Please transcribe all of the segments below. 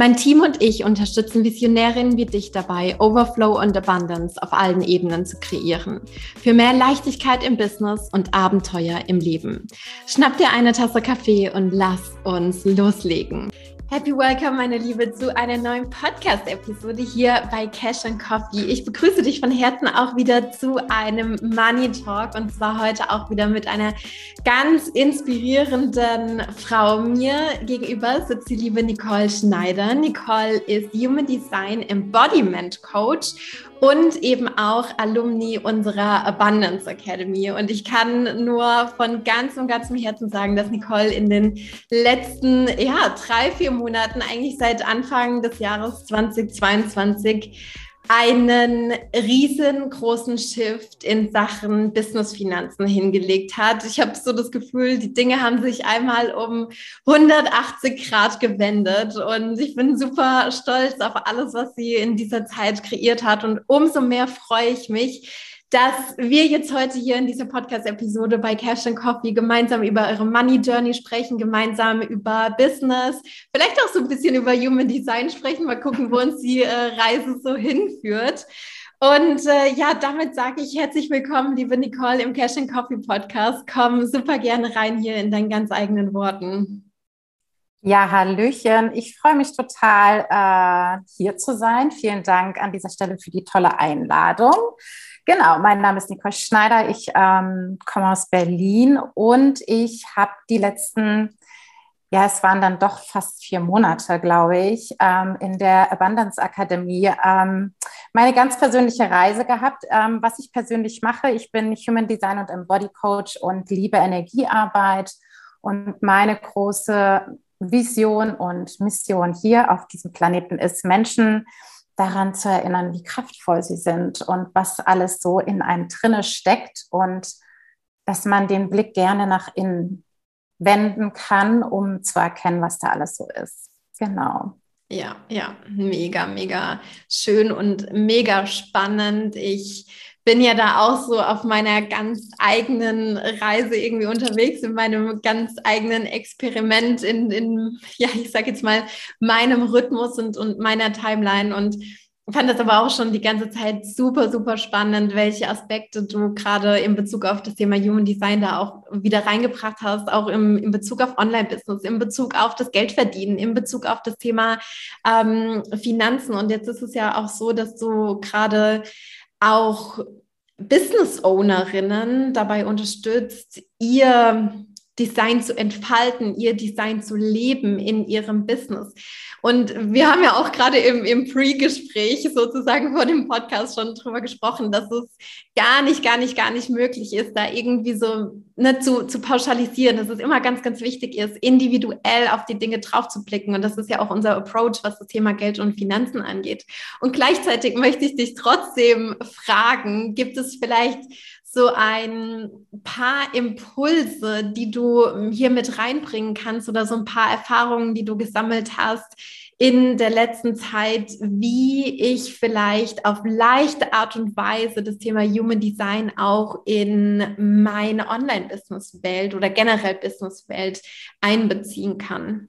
Mein Team und ich unterstützen Visionärinnen wie dich dabei, Overflow und Abundance auf allen Ebenen zu kreieren. Für mehr Leichtigkeit im Business und Abenteuer im Leben. Schnapp dir eine Tasse Kaffee und lass uns loslegen. Happy Welcome, meine Liebe, zu einer neuen Podcast-Episode hier bei Cash and Coffee. Ich begrüße dich von Herzen auch wieder zu einem Money Talk und zwar heute auch wieder mit einer ganz inspirierenden Frau. Mir gegenüber sitzt die liebe Nicole Schneider. Nicole ist Human Design Embodiment Coach und eben auch Alumni unserer Abundance Academy. Und ich kann nur von ganzem, ganzem Herzen sagen, dass Nicole in den letzten ja, drei, vier Monaten, eigentlich seit Anfang des Jahres 2022, einen riesengroßen Shift in Sachen Businessfinanzen hingelegt hat. Ich habe so das Gefühl, die Dinge haben sich einmal um 180 Grad gewendet und ich bin super stolz auf alles, was sie in dieser Zeit kreiert hat und umso mehr freue ich mich, dass wir jetzt heute hier in dieser Podcast-Episode bei Cash and Coffee gemeinsam über eure Money Journey sprechen, gemeinsam über Business, vielleicht auch so ein bisschen über Human Design sprechen, mal gucken, wo uns die äh, Reise so hinführt. Und äh, ja, damit sage ich herzlich willkommen, liebe Nicole, im Cash and Coffee Podcast. Komm super gerne rein hier in deinen ganz eigenen Worten. Ja, Hallöchen. Ich freue mich total, äh, hier zu sein. Vielen Dank an dieser Stelle für die tolle Einladung. Genau, mein Name ist Nicole Schneider. Ich ähm, komme aus Berlin und ich habe die letzten, ja, es waren dann doch fast vier Monate, glaube ich, ähm, in der Abundance Akademie ähm, meine ganz persönliche Reise gehabt. Ähm, was ich persönlich mache, ich bin Human Design und Embody Coach und liebe Energiearbeit. Und meine große Vision und Mission hier auf diesem Planeten ist, Menschen daran zu erinnern, wie kraftvoll sie sind und was alles so in einem drinne steckt und dass man den Blick gerne nach innen wenden kann, um zu erkennen, was da alles so ist. Genau. Ja, ja, mega, mega schön und mega spannend. Ich bin ja da auch so auf meiner ganz eigenen Reise irgendwie unterwegs, in meinem ganz eigenen Experiment, in, in ja, ich sag jetzt mal, meinem Rhythmus und, und meiner Timeline. Und fand das aber auch schon die ganze Zeit super, super spannend, welche Aspekte du gerade in Bezug auf das Thema Human Design da auch wieder reingebracht hast, auch im, in Bezug auf Online-Business, in Bezug auf das Geldverdienen, in Bezug auf das Thema ähm, Finanzen. Und jetzt ist es ja auch so, dass du gerade auch Business Ownerinnen dabei unterstützt, ihr Design zu entfalten, ihr Design zu leben in ihrem Business. Und wir haben ja auch gerade im, im Pre-Gespräch sozusagen vor dem Podcast schon drüber gesprochen, dass es gar nicht, gar nicht, gar nicht möglich ist, da irgendwie so ne, zu, zu pauschalisieren, dass es immer ganz, ganz wichtig ist, individuell auf die Dinge drauf zu blicken. Und das ist ja auch unser Approach, was das Thema Geld und Finanzen angeht. Und gleichzeitig möchte ich dich trotzdem fragen, gibt es vielleicht so ein paar Impulse, die du hier mit reinbringen kannst oder so ein paar Erfahrungen, die du gesammelt hast in der letzten Zeit, wie ich vielleicht auf leichte Art und Weise das Thema Human Design auch in meine Online-Business-Welt oder generell Business-Welt einbeziehen kann.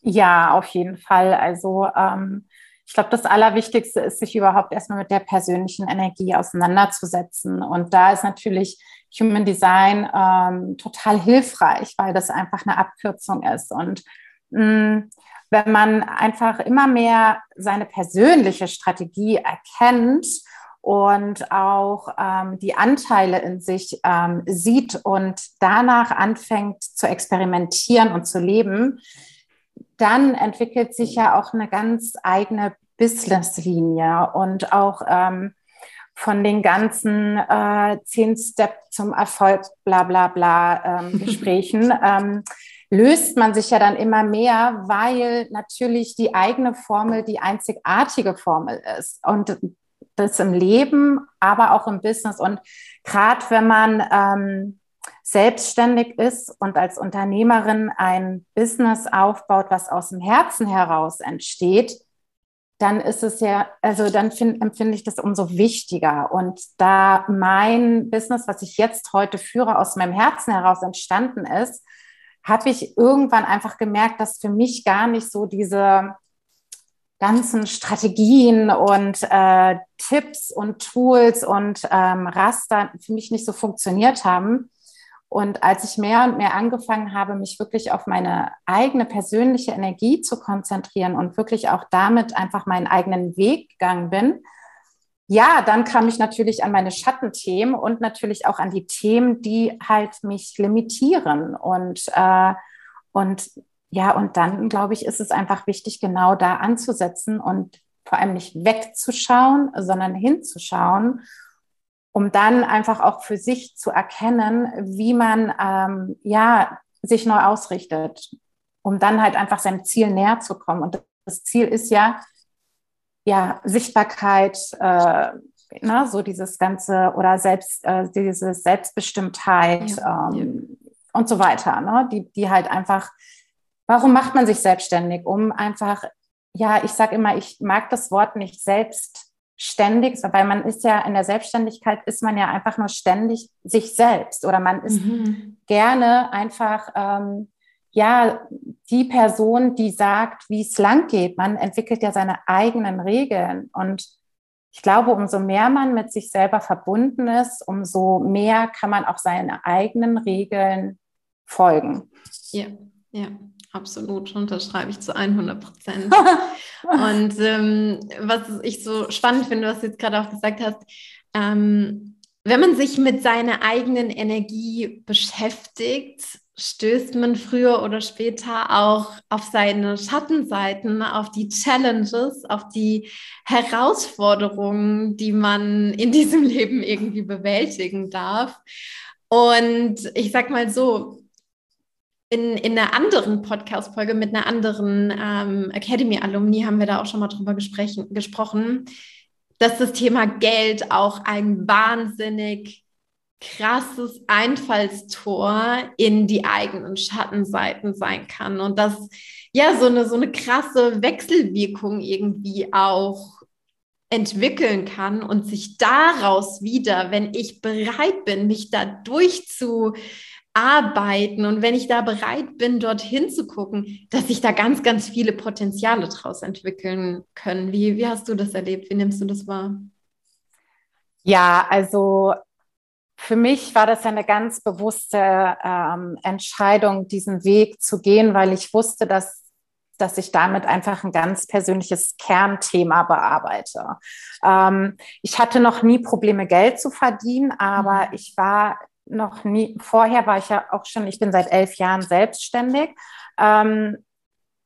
Ja, auf jeden Fall. Also ähm, ich glaube, das Allerwichtigste ist, sich überhaupt erstmal mit der persönlichen Energie auseinanderzusetzen. Und da ist natürlich Human Design ähm, total hilfreich, weil das einfach eine Abkürzung ist. Und mh, mm, wenn man einfach immer mehr seine persönliche Strategie erkennt und auch ähm, die Anteile in sich ähm, sieht und danach anfängt zu experimentieren und zu leben, dann entwickelt sich ja auch eine ganz eigene Businesslinie und auch ähm, von den ganzen äh, zehn Steps zum Erfolg, bla bla bla ähm, Gesprächen, ähm, löst man sich ja dann immer mehr, weil natürlich die eigene Formel die einzigartige Formel ist. Und das im Leben, aber auch im Business. Und gerade wenn man ähm, selbstständig ist und als Unternehmerin ein Business aufbaut, was aus dem Herzen heraus entsteht, dann ist es ja, also dann find, empfinde ich das umso wichtiger. Und da mein Business, was ich jetzt heute führe, aus meinem Herzen heraus entstanden ist, habe ich irgendwann einfach gemerkt, dass für mich gar nicht so diese ganzen Strategien und äh, Tipps und Tools und ähm, Raster für mich nicht so funktioniert haben, und als ich mehr und mehr angefangen habe, mich wirklich auf meine eigene persönliche Energie zu konzentrieren und wirklich auch damit einfach meinen eigenen Weg gegangen bin, ja, dann kam ich natürlich an meine Schattenthemen und natürlich auch an die Themen, die halt mich limitieren. Und, äh, und ja, und dann glaube ich, ist es einfach wichtig, genau da anzusetzen und vor allem nicht wegzuschauen, sondern hinzuschauen um dann einfach auch für sich zu erkennen, wie man ähm, ja sich neu ausrichtet, um dann halt einfach seinem Ziel näher zu kommen. Und das Ziel ist ja, ja, Sichtbarkeit, äh, na, so dieses ganze oder selbst äh, diese Selbstbestimmtheit ja, ähm, ja. und so weiter, ne? die, die halt einfach, warum macht man sich selbstständig? Um einfach, ja, ich sage immer, ich mag das Wort nicht selbst ständig, weil man ist ja in der Selbstständigkeit ist man ja einfach nur ständig sich selbst oder man ist mhm. gerne einfach ähm, ja die Person, die sagt, wie es lang geht. Man entwickelt ja seine eigenen Regeln und ich glaube, umso mehr man mit sich selber verbunden ist, umso mehr kann man auch seinen eigenen Regeln folgen. Ja, ja. Absolut, unterschreibe ich zu 100 Prozent. und ähm, was ich so spannend finde, was du jetzt gerade auch gesagt hast, ähm, wenn man sich mit seiner eigenen Energie beschäftigt, stößt man früher oder später auch auf seine Schattenseiten, auf die Challenges, auf die Herausforderungen, die man in diesem Leben irgendwie bewältigen darf. Und ich sag mal so, in, in einer anderen Podcast-Folge mit einer anderen ähm, Academy-Alumni haben wir da auch schon mal drüber gesprochen, dass das Thema Geld auch ein wahnsinnig krasses Einfallstor in die eigenen Schattenseiten sein kann. Und dass ja so eine so eine krasse Wechselwirkung irgendwie auch entwickeln kann und sich daraus wieder, wenn ich bereit bin, mich da durchzu arbeiten und wenn ich da bereit bin, dorthin zu gucken, dass sich da ganz, ganz viele Potenziale draus entwickeln können. Wie, wie hast du das erlebt? Wie nimmst du das wahr? Ja, also für mich war das eine ganz bewusste ähm, Entscheidung, diesen Weg zu gehen, weil ich wusste, dass dass ich damit einfach ein ganz persönliches Kernthema bearbeite. Ähm, ich hatte noch nie Probleme, Geld zu verdienen, aber mhm. ich war noch nie, vorher war ich ja auch schon, ich bin seit elf Jahren selbstständig ähm,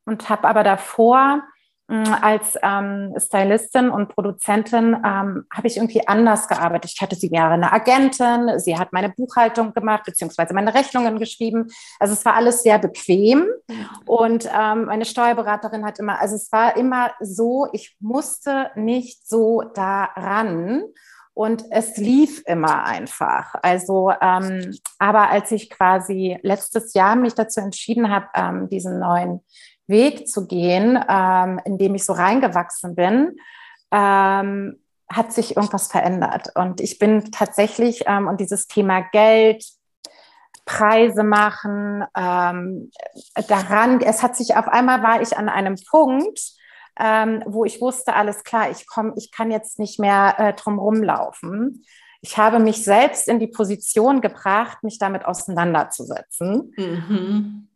und habe aber davor mh, mm, als ähm, Stylistin und Produzentin ähm, habe ich irgendwie anders gearbeitet. Ich hatte sie wäre eine Agentin, sie hat meine Buchhaltung gemacht, beziehungsweise meine Rechnungen geschrieben. Also es war alles sehr bequem. Und ähm, meine Steuerberaterin hat immer, also es war immer so, ich musste nicht so daran. Und es lief immer einfach. Also, ähm, aber als ich quasi letztes Jahr mich dazu entschieden habe, ähm, diesen neuen Weg zu gehen, ähm, in dem ich so reingewachsen bin, ähm, hat sich irgendwas verändert. Und ich bin tatsächlich, ähm, und dieses Thema Geld, Preise machen, ähm, daran, es hat sich auf einmal war ich an einem Punkt, ähm, wo ich wusste, alles klar, ich komme, ich kann jetzt nicht mehr äh, drum rumlaufen. Ich habe mich selbst in die Position gebracht, mich damit auseinanderzusetzen. Mhm.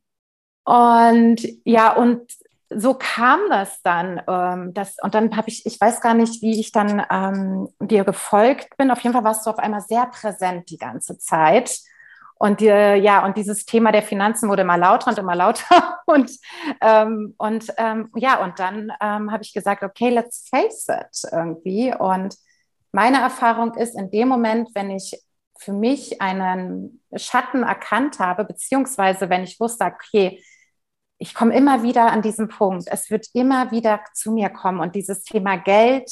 Und ja, und so kam das dann. Ähm, das, und dann habe ich, ich weiß gar nicht, wie ich dann ähm, dir gefolgt bin. Auf jeden Fall warst du auf einmal sehr präsent die ganze Zeit. Und die, ja, und dieses Thema der Finanzen wurde immer lauter und immer lauter. Und, ähm, und ähm, ja, und dann ähm, habe ich gesagt, okay, let's face it irgendwie. Und meine Erfahrung ist, in dem Moment, wenn ich für mich einen Schatten erkannt habe, beziehungsweise wenn ich wusste, okay, ich komme immer wieder an diesen Punkt, es wird immer wieder zu mir kommen und dieses Thema Geld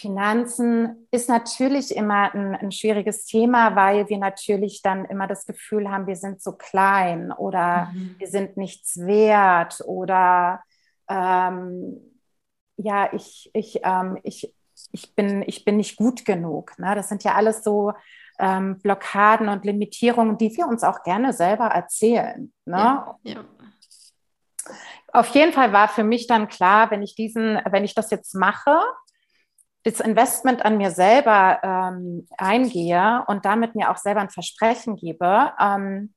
Finanzen ist natürlich immer ein, ein, schwieriges Thema, weil wir natürlich dann immer das Gefühl haben, wir sind so klein oder mhm. wir sind nichts wert oder ähm, ja, ich, ich, ähm, ich, ich, bin, ich bin nicht gut genug. Ne? Das sind ja alles so ähm, Blockaden und Limitierungen, die wir uns auch gerne selber erzählen. Ne? Ja, ja. Auf jeden Fall war für mich dann klar, wenn ich diesen, wenn ich das jetzt mache, das Investment an mir selber ähm, eingehe und damit mir auch selber ein Versprechen gebe, ähm,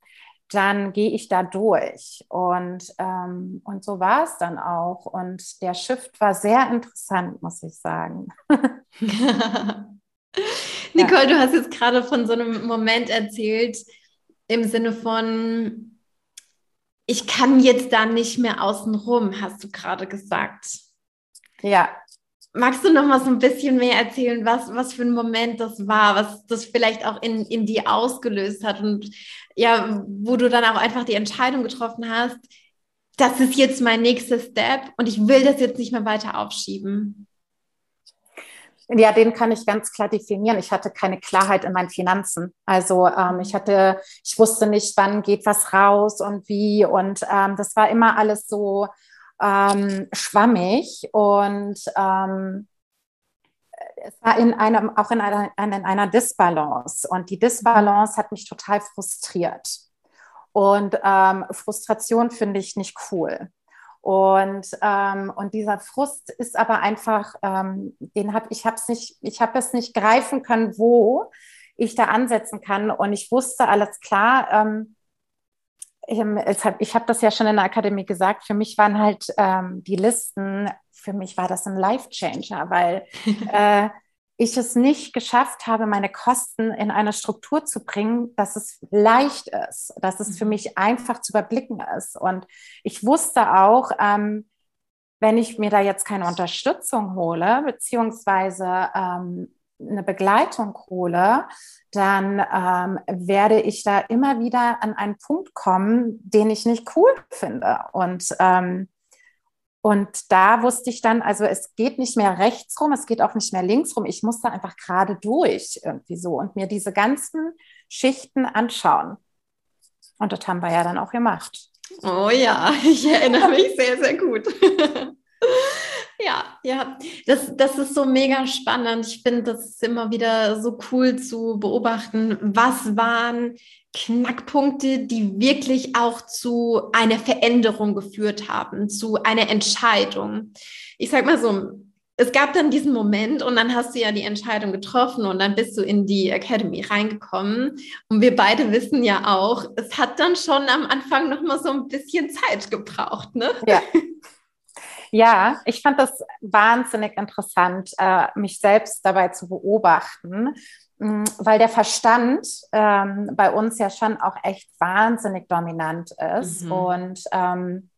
dann gehe ich da durch. Und, ähm, und so war es dann auch. Und der Shift war sehr interessant, muss ich sagen. Nicole, ja. du hast jetzt gerade von so einem Moment erzählt, im Sinne von, ich kann jetzt da nicht mehr außen rum, hast du gerade gesagt. Ja, Magst du noch mal so ein bisschen mehr erzählen, was, was für ein Moment das war, was das vielleicht auch in, in dir ausgelöst hat und ja, wo du dann auch einfach die Entscheidung getroffen hast, das ist jetzt mein nächster Step und ich will das jetzt nicht mehr weiter aufschieben? Ja, den kann ich ganz klar definieren. Ich hatte keine Klarheit in meinen Finanzen. Also ähm, ich hatte, ich wusste nicht, wann geht was raus und wie. Und ähm, das war immer alles so ähm, schwammig und ähm, es war in einem, auch in einer, in einer Disbalance. Und die Disbalance hat mich total frustriert. Und ähm, Frustration finde ich nicht cool. Und, ähm, und dieser Frust ist aber einfach, ähm, den habe ich habe es nicht, ich habe es nicht greifen können, wo ich da ansetzen kann. Und ich wusste alles klar, ähm, ich habe das ja schon in der Akademie gesagt, für mich waren halt ähm, die Listen, für mich war das ein Life-Changer, weil äh, ich es nicht geschafft habe, meine Kosten in eine Struktur zu bringen, dass es leicht ist, dass es für mhm. mich einfach zu überblicken ist. Und ich wusste auch, ähm, wenn ich mir da jetzt keine Unterstützung hole, beziehungsweise ähm, eine Begleitung hole, dann ähm, werde ich da immer wieder an einen Punkt kommen, den ich nicht cool finde. Und, ähm, und da wusste ich dann, also es geht nicht mehr rechts rum, es geht auch nicht mehr links rum. Ich muss da einfach gerade durch irgendwie so und mir diese ganzen Schichten anschauen. Und das haben wir ja dann auch gemacht. Oh ja, ich erinnere mich sehr, sehr gut. Ja, ja, das, das ist so mega spannend. Ich finde, das ist immer wieder so cool zu beobachten, was waren Knackpunkte, die wirklich auch zu einer Veränderung geführt haben, zu einer Entscheidung. Ich sag mal so, es gab dann diesen Moment und dann hast du ja die Entscheidung getroffen und dann bist du in die Academy reingekommen. Und wir beide wissen ja auch, es hat dann schon am Anfang noch mal so ein bisschen Zeit gebraucht, ne? Ja. Ja, ich fand das wahnsinnig interessant, äh, mich selbst dabei zu beobachten, mm, weil der Verstand ähm, bei uns ja schon auch echt wahnsinnig dominant ist. Mhm. Und ähm,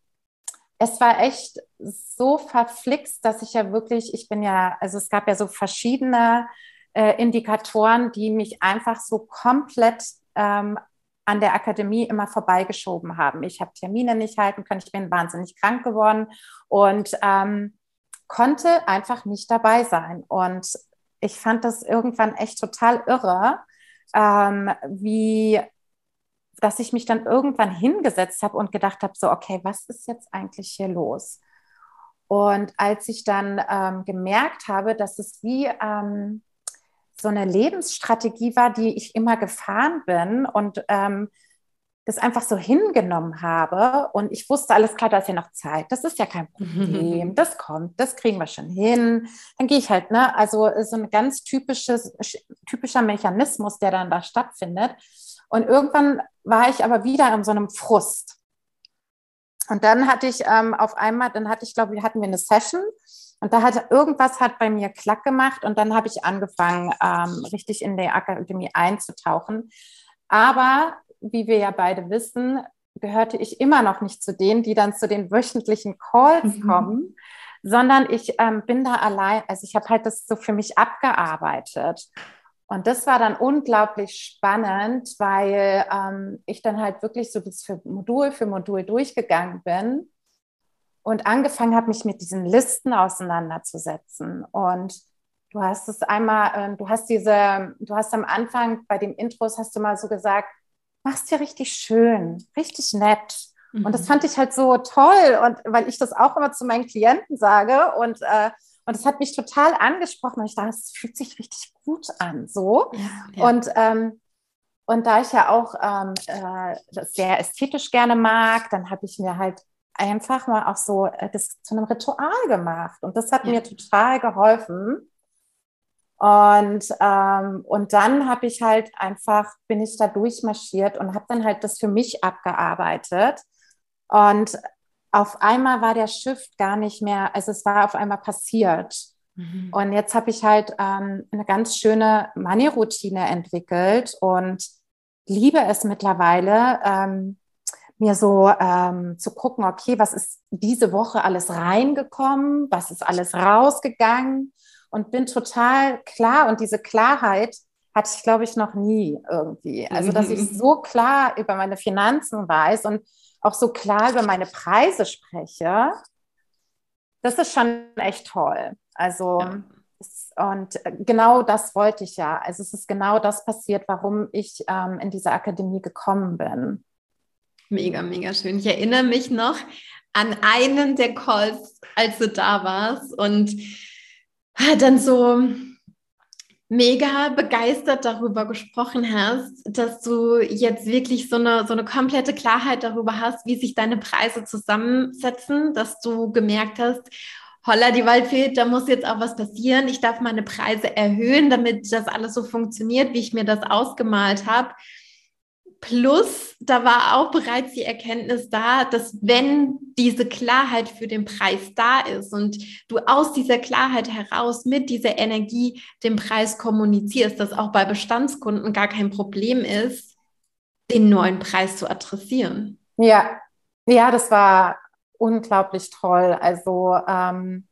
es war echt so verflixt, dass ich ja wirklich, ich bin ja, also es gab ja so verschiedene äh, Indikatoren, die mich einfach so komplett ähm, an der Akademie immer vorbeigeschoben haben. Ich habe Termine nicht halten können, ich bin wahnsinnig krank geworden und ähm, konnte einfach nicht dabei sein. Und ich fand das irgendwann echt total irre, ähm, wie dass ich mich dann irgendwann hingesetzt habe und gedacht habe, so, okay, was ist jetzt eigentlich hier los? Und als ich dann ähm, gemerkt habe, dass es wie, ähm, so eine Lebensstrategie war, die ich immer gefahren bin und ähm, das einfach so hingenommen habe. Und ich wusste, alles klar, da ist ja noch Zeit. Das ist ja kein Problem. Das kommt, das kriegen wir schon hin. Dann gehe ich halt, ne? Also so ein ganz typisches, typischer Mechanismus, der dann da stattfindet. Und irgendwann war ich aber wieder in so einem Frust. Und dann hatte ich ähm, auf einmal, dann hatte ich, glaube ich, hatten wir eine Session und da hat irgendwas hat bei mir klack gemacht und dann habe ich angefangen, ähm, richtig in der Akademie einzutauchen. Aber wie wir ja beide wissen, gehörte ich immer noch nicht zu denen, die dann zu den wöchentlichen Calls mhm. kommen, sondern ich ähm, bin da allein, also ich habe halt das so für mich abgearbeitet. Und das war dann unglaublich spannend, weil ähm, ich dann halt wirklich so das für Modul für Modul durchgegangen bin und angefangen habe, mich mit diesen Listen auseinanderzusetzen. Und du hast es einmal, äh, du hast diese, du hast am Anfang bei dem Intros hast du mal so gesagt, machst dir richtig schön, richtig nett. Mhm. Und das mhm. fand ich halt so toll und weil ich das auch immer zu meinen Klienten sage und äh, und es hat mich total angesprochen und ich dachte, es fühlt sich richtig gut an, so. Ja, ja. Und ähm, und da ich ja auch ähm, äh, das sehr ästhetisch gerne mag, dann habe ich mir halt einfach mal auch so äh, das zu einem Ritual gemacht. Und das hat ja. mir total geholfen. Und, ähm, und dann habe ich halt einfach, bin ich da durchmarschiert und habe dann halt das für mich abgearbeitet. Und auf einmal war der Shift gar nicht mehr, also es war auf einmal passiert. Mhm. Und jetzt habe ich halt ähm, eine ganz schöne Money-Routine entwickelt und liebe es mittlerweile, ähm, mir so ähm, zu gucken, okay, was ist diese Woche alles reingekommen, was ist alles rausgegangen und bin total klar und diese Klarheit hatte ich, glaube ich, noch nie irgendwie. Also, dass ich mhm. so klar über meine Finanzen weiß und auch so klar über meine Preise spreche, das ist schon echt toll. Also, ja. und genau das wollte ich ja. Also, es ist genau das passiert, warum ich ähm, in diese Akademie gekommen bin. Mega, mega schön. Ich erinnere mich noch an einen der Calls, als du da warst und dann so mega begeistert darüber gesprochen hast, dass du jetzt wirklich so eine, so eine komplette Klarheit darüber hast, wie sich deine Preise zusammensetzen, dass du gemerkt hast, holla, die Waldfee, da muss jetzt auch was passieren. Ich darf meine Preise erhöhen, damit das alles so funktioniert, wie ich mir das ausgemalt habe. Plus, da war auch bereits die Erkenntnis da, dass wenn diese Klarheit für den Preis da ist und du aus dieser Klarheit heraus mit dieser Energie den Preis kommunizierst, dass auch bei Bestandskunden gar kein Problem ist, den neuen Preis zu adressieren. Ja, ja, das war unglaublich toll. Also ähm,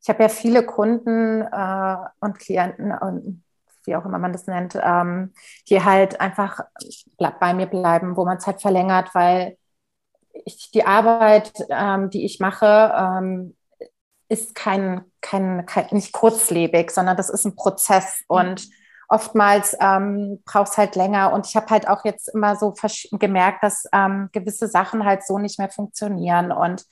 ich habe ja viele Kunden äh, und Klienten und wie auch immer man das nennt, ähm, die halt einfach bei mir bleiben, wo man es halt verlängert, weil ich, die Arbeit, ähm, die ich mache, ähm, ist kein, kein, kein, nicht kurzlebig, sondern das ist ein Prozess mhm. und oftmals ähm, braucht es halt länger. Und ich habe halt auch jetzt immer so gemerkt, dass ähm, gewisse Sachen halt so nicht mehr funktionieren und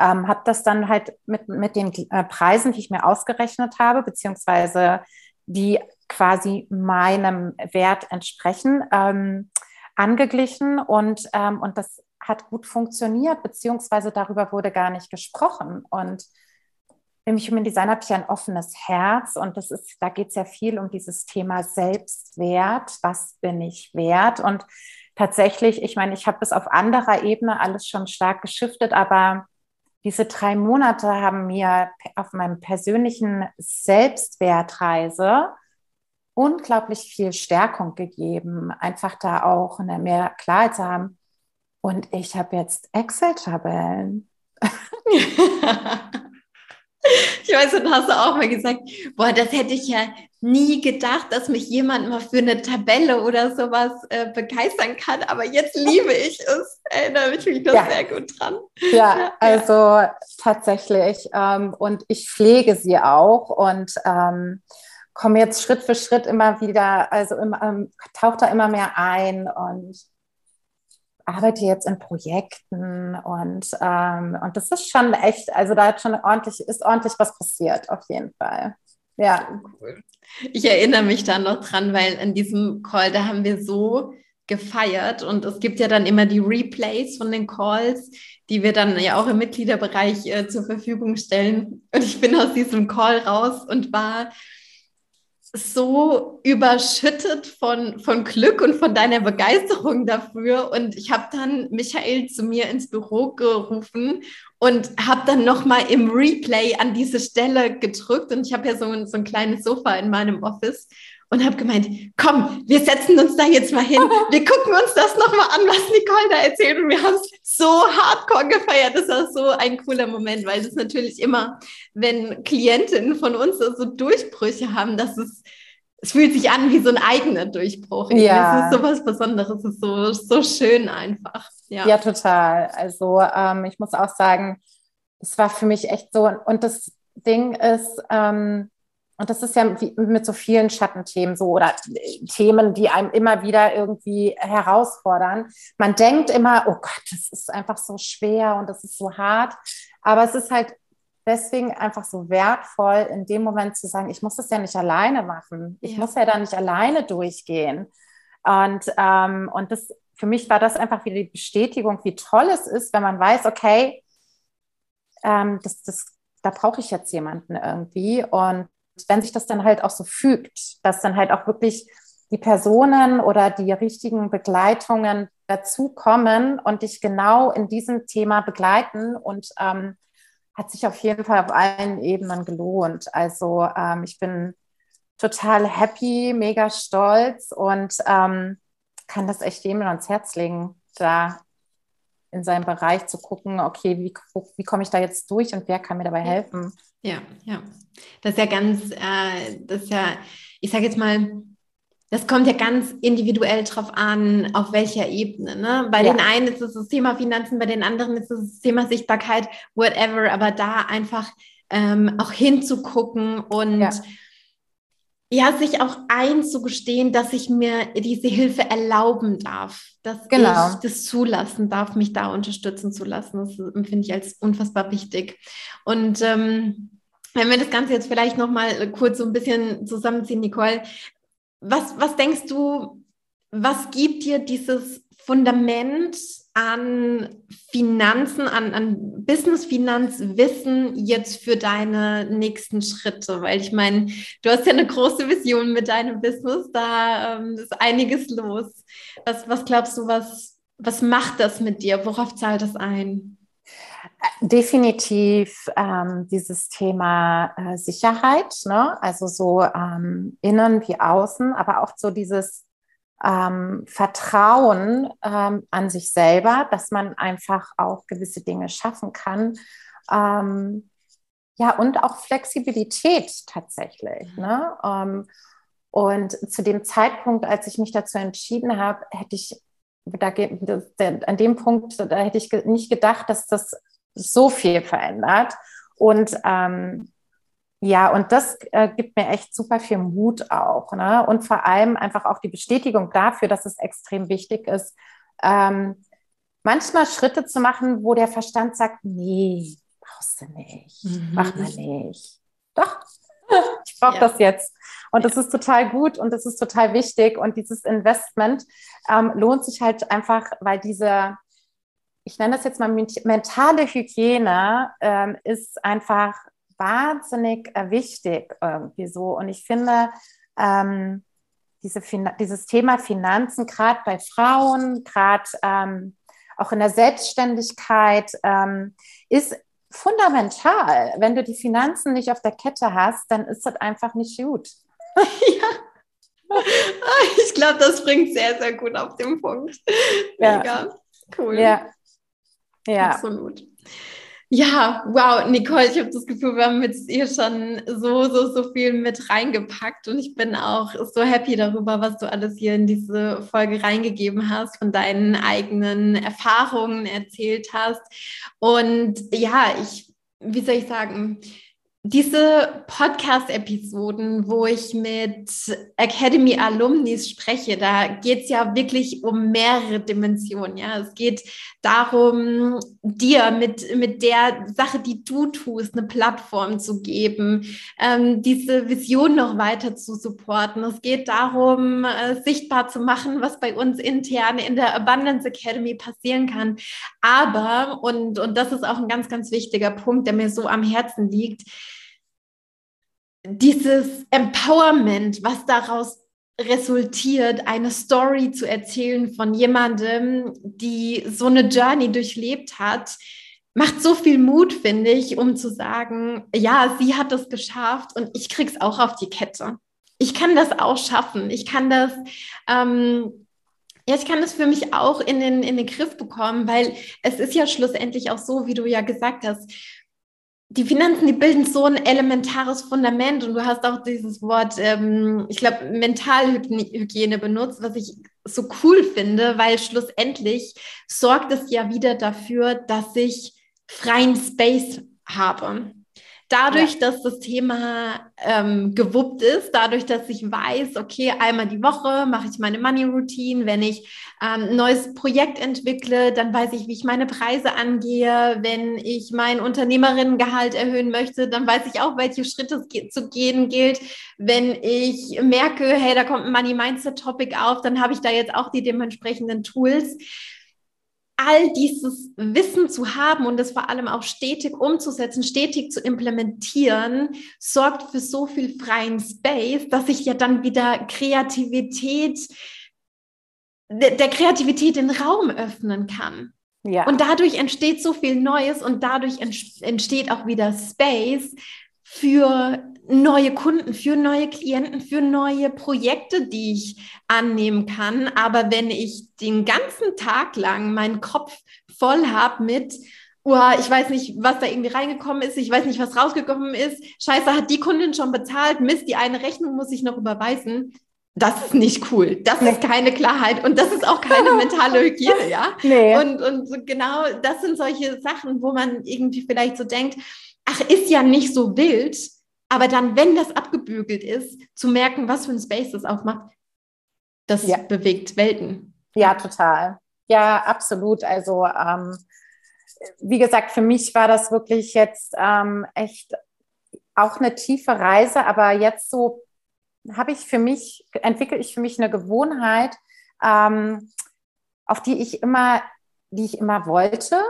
ähm, habe das dann halt mit, mit den äh, Preisen, die ich mir ausgerechnet habe, beziehungsweise die quasi meinem Wert entsprechen, ähm, angeglichen und, ähm, und das hat gut funktioniert, beziehungsweise darüber wurde gar nicht gesprochen. Und im Human Design habe ich ein offenes Herz und das ist, da geht es ja viel um dieses Thema Selbstwert. Was bin ich wert? Und tatsächlich, ich meine, ich habe es auf anderer Ebene alles schon stark geschiftet, aber diese drei Monate haben mir auf meinem persönlichen Selbstwertreise unglaublich viel Stärkung gegeben, einfach da auch eine mehr Klarheit zu haben. Und ich habe jetzt Excel-Tabellen. ich weiß, und hast du auch mal gesagt, boah, das hätte ich ja nie gedacht, dass mich jemand mal für eine Tabelle oder sowas äh, begeistern kann. Aber jetzt liebe ich es. Erinnere ich mich da ja. sehr gut dran. Ja, ja. also tatsächlich. Ähm, und ich pflege sie auch. Und ähm, komme jetzt Schritt für Schritt immer wieder, also ähm, tauche da immer mehr ein und arbeite jetzt in Projekten und, ähm, und das ist schon echt, also da hat schon ordentlich, ist ordentlich was passiert, auf jeden Fall. Ja. Cool. Ich erinnere mich da noch dran, weil in diesem Call, da haben wir so gefeiert und es gibt ja dann immer die Replays von den Calls, die wir dann ja auch im Mitgliederbereich äh, zur Verfügung stellen. Und ich bin aus diesem Call raus und war so überschüttet von, von Glück und von deiner Begeisterung dafür. Und ich habe dann Michael zu mir ins Büro gerufen und habe dann nochmal im Replay an diese Stelle gedrückt. Und ich habe ja so so ein kleines Sofa in meinem Office und habe gemeint, komm, wir setzen uns da jetzt mal hin. Wir gucken uns das nochmal an, was Nicole da erzählt. Und wir haben es so hardcore gefeiert. Das war so ein cooler Moment, weil das natürlich immer, wenn Klientinnen von uns so Durchbrüche haben, dass es es fühlt sich an wie so ein eigener Durchbruch. Ja. Es ist so was Besonderes, es ist so, so schön einfach. Ja, ja total. Also ähm, ich muss auch sagen, es war für mich echt so, und das Ding ist, ähm, und das ist ja mit so vielen Schattenthemen so oder Themen, die einem immer wieder irgendwie herausfordern. Man denkt immer, oh Gott, das ist einfach so schwer und das ist so hart. Aber es ist halt deswegen einfach so wertvoll, in dem Moment zu sagen, ich muss das ja nicht alleine machen. Ich ja. muss ja da nicht alleine durchgehen. Und, ähm, und das, für mich war das einfach wieder die Bestätigung, wie toll es ist, wenn man weiß, okay, ähm, das, das, da brauche ich jetzt jemanden irgendwie. Und wenn sich das dann halt auch so fügt, dass dann halt auch wirklich die Personen oder die richtigen Begleitungen dazukommen und dich genau in diesem Thema begleiten und ähm, hat sich auf jeden Fall auf allen Ebenen gelohnt. Also ähm, ich bin total happy, mega stolz und ähm, kann das echt jedem ans Herz legen, da in seinem Bereich zu gucken, okay, wie, wie komme ich da jetzt durch und wer kann mir dabei helfen? Ja, ja. Das ist ja ganz, äh, das ist ja, ich sage jetzt mal, das kommt ja ganz individuell drauf an, auf welcher Ebene. Ne? Bei ja. den einen ist es das Thema Finanzen, bei den anderen ist es das Thema Sichtbarkeit, whatever, aber da einfach ähm, auch hinzugucken und ja. Ja. sich auch einzugestehen, dass ich mir diese Hilfe erlauben darf, dass genau. ich das zulassen darf, mich da unterstützen zu lassen. Das empfinde ich als unfassbar wichtig. Und ähm, wenn wir das Ganze jetzt vielleicht noch mal kurz so ein bisschen zusammenziehen, Nicole, was, was denkst du, was gibt dir dieses Fundament an Finanzen, an, an Business-Finanzwissen jetzt für deine nächsten Schritte? Weil ich meine, du hast ja eine große Vision mit deinem Business, da ähm, ist einiges los. Was, was glaubst du, was, was macht das mit dir? Worauf zahlt das ein? Definitiv ähm, dieses Thema äh, Sicherheit, ne? also so ähm, innen wie außen, aber auch so dieses ähm, Vertrauen ähm, an sich selber, dass man einfach auch gewisse Dinge schaffen kann. Ähm, ja, und auch Flexibilität tatsächlich. Ne? Ähm, und zu dem Zeitpunkt, als ich mich dazu entschieden habe, hätte ich da, an dem Punkt, da hätte ich nicht gedacht, dass das so viel verändert. Und ähm, ja, und das äh, gibt mir echt super viel Mut auch. Ne? Und vor allem einfach auch die Bestätigung dafür, dass es extrem wichtig ist, ähm, manchmal Schritte zu machen, wo der Verstand sagt, nee, brauchst du nicht, mhm. mach mal nicht. Doch, ich brauche ja. das jetzt. Und ja. das ist total gut und das ist total wichtig. Und dieses Investment ähm, lohnt sich halt einfach, weil diese, ich nenne das jetzt mal mentale Hygiene, ähm, ist einfach wahnsinnig äh, wichtig irgendwie so. Und ich finde, ähm, diese dieses Thema Finanzen, gerade bei Frauen, gerade ähm, auch in der Selbstständigkeit, ähm, ist fundamental. Wenn du die Finanzen nicht auf der Kette hast, dann ist das einfach nicht gut. ja. Ich glaube, das bringt sehr, sehr gut auf den Punkt. Mega. Ja. Cool. Ja. ja. Absolut. Ja, wow, Nicole, ich habe das Gefühl, wir haben jetzt hier schon so, so, so viel mit reingepackt und ich bin auch so happy darüber, was du alles hier in diese Folge reingegeben hast, von deinen eigenen Erfahrungen erzählt hast. Und ja, ich, wie soll ich sagen, diese Podcast-Episoden, wo ich mit Academy Alumnis spreche, da geht es ja wirklich um mehrere Dimensionen. Ja, es geht darum, dir mit, mit der Sache, die du tust, eine Plattform zu geben, ähm, diese Vision noch weiter zu supporten. Es geht darum, äh, sichtbar zu machen, was bei uns intern in der Abundance Academy passieren kann. Aber, und, und das ist auch ein ganz, ganz wichtiger Punkt, der mir so am Herzen liegt, dieses Empowerment, was daraus resultiert, eine Story zu erzählen von jemandem, die so eine Journey durchlebt hat, macht so viel Mut, finde ich, um zu sagen, ja, sie hat es geschafft und ich krieg's auch auf die Kette. Ich kann das auch schaffen. Ich kann das, ähm, ja, ich kann das für mich auch in den, in den Griff bekommen, weil es ist ja schlussendlich auch so, wie du ja gesagt hast, die Finanzen, die bilden so ein elementares Fundament und du hast auch dieses Wort, ähm, ich glaube, Mentalhygiene benutzt, was ich so cool finde, weil schlussendlich sorgt es ja wieder dafür, dass ich freien Space habe. Dadurch, ja. dass das Thema ähm, gewuppt ist, dadurch, dass ich weiß, okay, einmal die Woche mache ich meine Money Routine, wenn ich ähm, ein neues Projekt entwickle, dann weiß ich, wie ich meine Preise angehe. Wenn ich mein Unternehmerinnengehalt erhöhen möchte, dann weiß ich auch, welche Schritte es zu gehen gilt. Wenn ich merke, hey, da kommt ein Money Mindset Topic auf, dann habe ich da jetzt auch die dementsprechenden Tools all dieses Wissen zu haben und das vor allem auch stetig umzusetzen, stetig zu implementieren, sorgt für so viel freien Space, dass ich ja dann wieder Kreativität, der Kreativität den Raum öffnen kann. Ja. Und dadurch entsteht so viel Neues und dadurch entsteht auch wieder Space für neue Kunden, für neue Klienten, für neue Projekte, die ich annehmen kann. Aber wenn ich den ganzen Tag lang meinen Kopf voll habe mit, oh, ich weiß nicht, was da irgendwie reingekommen ist, ich weiß nicht, was rausgekommen ist, scheiße, hat die Kundin schon bezahlt, Mist, die eine Rechnung muss ich noch überweisen. Das ist nicht cool. Das nee. ist keine Klarheit und das ist auch keine mentale Hygiene, ja? Nee. Und, und genau das sind solche Sachen, wo man irgendwie vielleicht so denkt, ach, ist ja nicht so wild, aber dann, wenn das abgebügelt ist, zu merken, was für ein Space das aufmacht, das ja. bewegt Welten. Ja, total. Ja, absolut. Also, ähm, wie gesagt, für mich war das wirklich jetzt ähm, echt auch eine tiefe Reise, aber jetzt so habe ich für mich, entwickle ich für mich eine Gewohnheit, ähm, auf die ich immer, die ich immer wollte,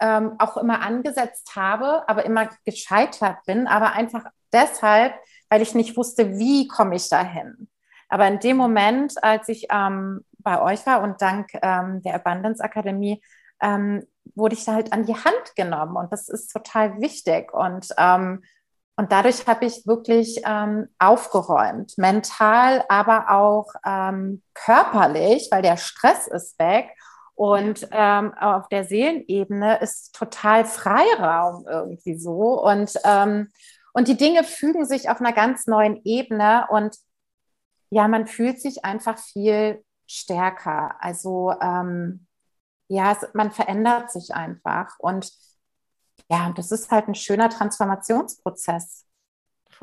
ähm, auch immer angesetzt habe, aber immer gescheitert bin, aber einfach deshalb, weil ich nicht wusste, wie komme ich dahin. Aber in dem Moment, als ich ähm, bei euch war und dank ähm, der Abundance Akademie, ähm, wurde ich da halt an die Hand genommen und das ist total wichtig und ähm, und dadurch habe ich wirklich ähm, aufgeräumt, mental, aber auch ähm, körperlich, weil der Stress ist weg und ähm, auf der Seelenebene ist total Freiraum irgendwie so. Und, ähm, und die Dinge fügen sich auf einer ganz neuen Ebene. Und ja, man fühlt sich einfach viel stärker. Also ähm, ja, es, man verändert sich einfach. Und ja, das ist halt ein schöner Transformationsprozess.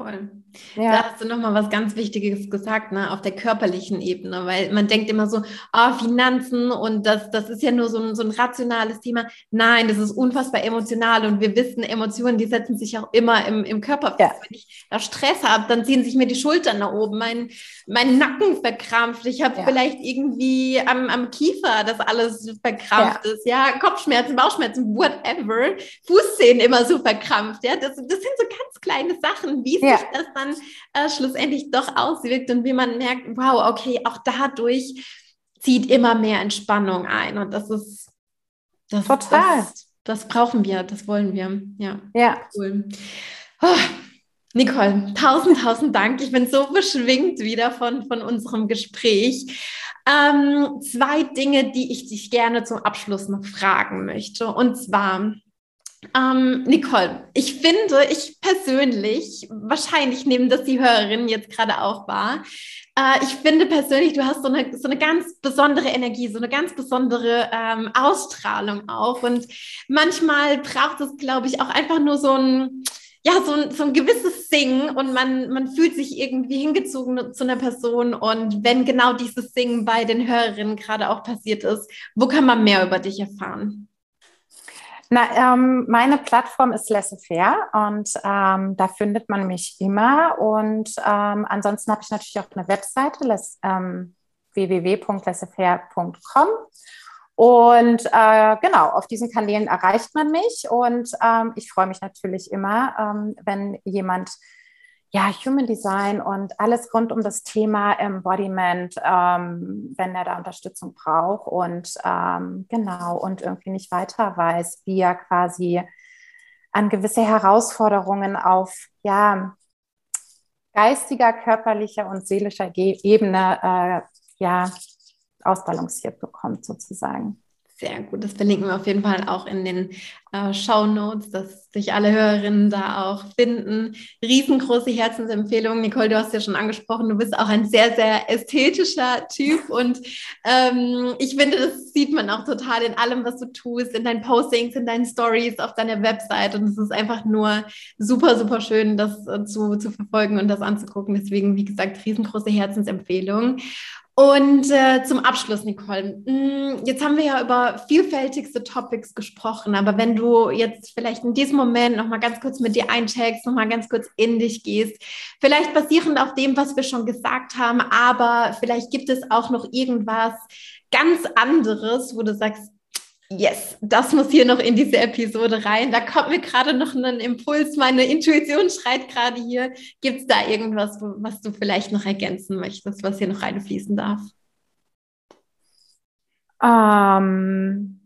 Voll. Ja. Da hast du nochmal was ganz Wichtiges gesagt, ne, auf der körperlichen Ebene, weil man denkt immer so, ah, oh, Finanzen und das, das ist ja nur so ein, so ein rationales Thema. Nein, das ist unfassbar emotional und wir wissen, Emotionen, die setzen sich auch immer im, im Körper Ja. Wenn ich da Stress habe, dann ziehen sich mir die Schultern nach oben, mein, mein Nacken verkrampft, ich habe ja. vielleicht irgendwie am, am Kiefer, das alles verkrampft ist, ja, Kopfschmerzen, Bauchschmerzen, whatever, Fußzehen immer so verkrampft, ja, das, das sind so ganz kleine Sachen, wie ja. sich das dann äh, schlussendlich doch auswirkt und wie man merkt, wow, okay, auch dadurch zieht immer mehr Entspannung ein und das ist das, total. Das, das brauchen wir, das wollen wir. Ja. Ja. Cool. Oh, Nicole, tausend, tausend Dank. Ich bin so beschwingt wieder von, von unserem Gespräch. Ähm, zwei Dinge, die ich dich gerne zum Abschluss noch fragen möchte. Und zwar, ähm, Nicole, ich finde, ich persönlich, wahrscheinlich nehmen das die Hörerinnen jetzt gerade auch wahr, äh, ich finde persönlich, du hast so eine, so eine ganz besondere Energie, so eine ganz besondere ähm, Ausstrahlung auch. Und manchmal braucht es, glaube ich, auch einfach nur so ein, ja, so ein, so ein gewisses Singen und man, man fühlt sich irgendwie hingezogen zu einer Person. Und wenn genau dieses Singen bei den Hörerinnen gerade auch passiert ist, wo kann man mehr über dich erfahren? Na, ähm, meine Plattform ist Laissez-faire und ähm, da findet man mich immer. Und ähm, ansonsten habe ich natürlich auch eine Webseite, ähm, www.laissezfaire.com. Und äh, genau, auf diesen Kanälen erreicht man mich. Und ähm, ich freue mich natürlich immer, ähm, wenn jemand ja, Human Design und alles rund um das Thema Embodiment, ähm, wenn er da Unterstützung braucht und ähm, genau und irgendwie nicht weiter weiß, wie er quasi an gewisse Herausforderungen auf ja, geistiger, körperlicher und seelischer Ebene äh, ja, ausbalanciert bekommt, sozusagen. Sehr gut, das verlinken wir auf jeden Fall auch in den äh, Show Notes, dass sich alle Hörerinnen da auch finden. Riesengroße Herzensempfehlung. Nicole, du hast ja schon angesprochen, du bist auch ein sehr, sehr ästhetischer Typ und ähm, ich finde, das sieht man auch total in allem, was du tust, in deinen Postings, in deinen Stories, auf deiner Website und es ist einfach nur super, super schön, das äh, zu, zu verfolgen und das anzugucken. Deswegen, wie gesagt, riesengroße Herzensempfehlung. Und äh, zum Abschluss, Nicole, mm, jetzt haben wir ja über vielfältigste Topics gesprochen, aber wenn du jetzt vielleicht in diesem Moment noch mal ganz kurz mit dir eincheckst, noch mal ganz kurz in dich gehst, vielleicht basierend auf dem, was wir schon gesagt haben, aber vielleicht gibt es auch noch irgendwas ganz anderes, wo du sagst, yes, das muss hier noch in diese Episode rein. Da kommt mir gerade noch ein Impuls. Meine Intuition schreit gerade hier. Gibt es da irgendwas, was du vielleicht noch ergänzen möchtest, was hier noch reinfließen darf? Ähm,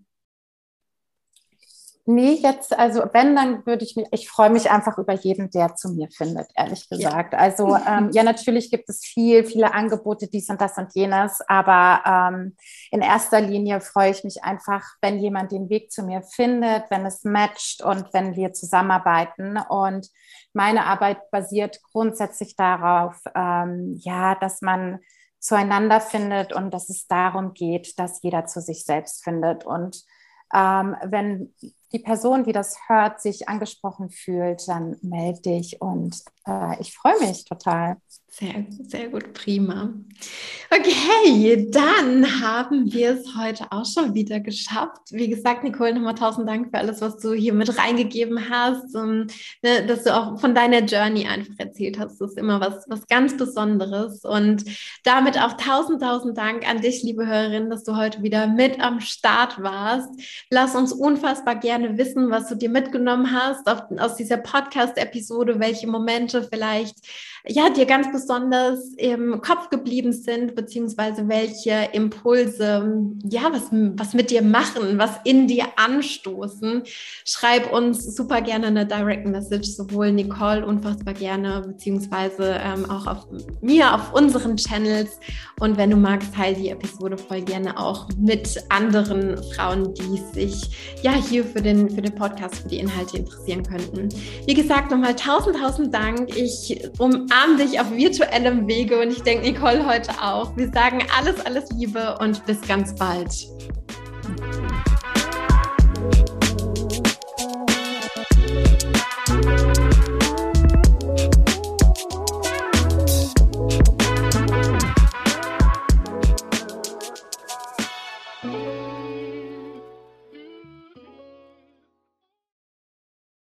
Nee, jetzt, also wenn, dann würde ich mich, ich freue mich einfach über jeden, der zu mir findet, ehrlich gesagt. Ja. Also ähm, ja, natürlich gibt es viel, viele Angebote, dies und das und jenes, aber ähm, in erster Linie freue ich mich einfach, wenn jemand den Weg zu mir findet, wenn es matcht und wenn wir zusammenarbeiten. Und meine Arbeit basiert grundsätzlich darauf, ähm, ja, dass man zueinander findet und dass es darum geht, dass jeder zu sich selbst findet und ähm, wenn die Person, die das hört, sich angesprochen fühlt, dann melde dich und äh, ich freue mich total. Sehr, sehr gut, prima. Okay, dann haben wir es heute auch schon wieder geschafft. Wie gesagt, Nicole, nochmal tausend Dank für alles, was du hier mit reingegeben hast und ne, dass du auch von deiner Journey einfach erzählt hast. Das ist immer was, was ganz Besonderes. Und damit auch tausend, tausend Dank an dich, liebe Hörerin, dass du heute wieder mit am Start warst. Lass uns unfassbar gerne wissen, was du dir mitgenommen hast auf, aus dieser Podcast-Episode, welche Momente vielleicht ja, dir ganz besonders im Kopf geblieben sind, beziehungsweise welche Impulse, ja, was, was mit dir machen, was in dir anstoßen. Schreib uns super gerne eine Direct Message, sowohl Nicole unfassbar gerne, beziehungsweise ähm, auch auf mir, auf unseren Channels. Und wenn du magst, teile die Episode voll gerne auch mit anderen Frauen, die sich ja hier für den, für den Podcast, für die Inhalte interessieren könnten. Wie gesagt, nochmal tausend, tausend Dank. Ich umarme dich auf virtuellem Wege und ich denke, Nicole heute auch. Wir sagen alles, alles Liebe und bis ganz bald.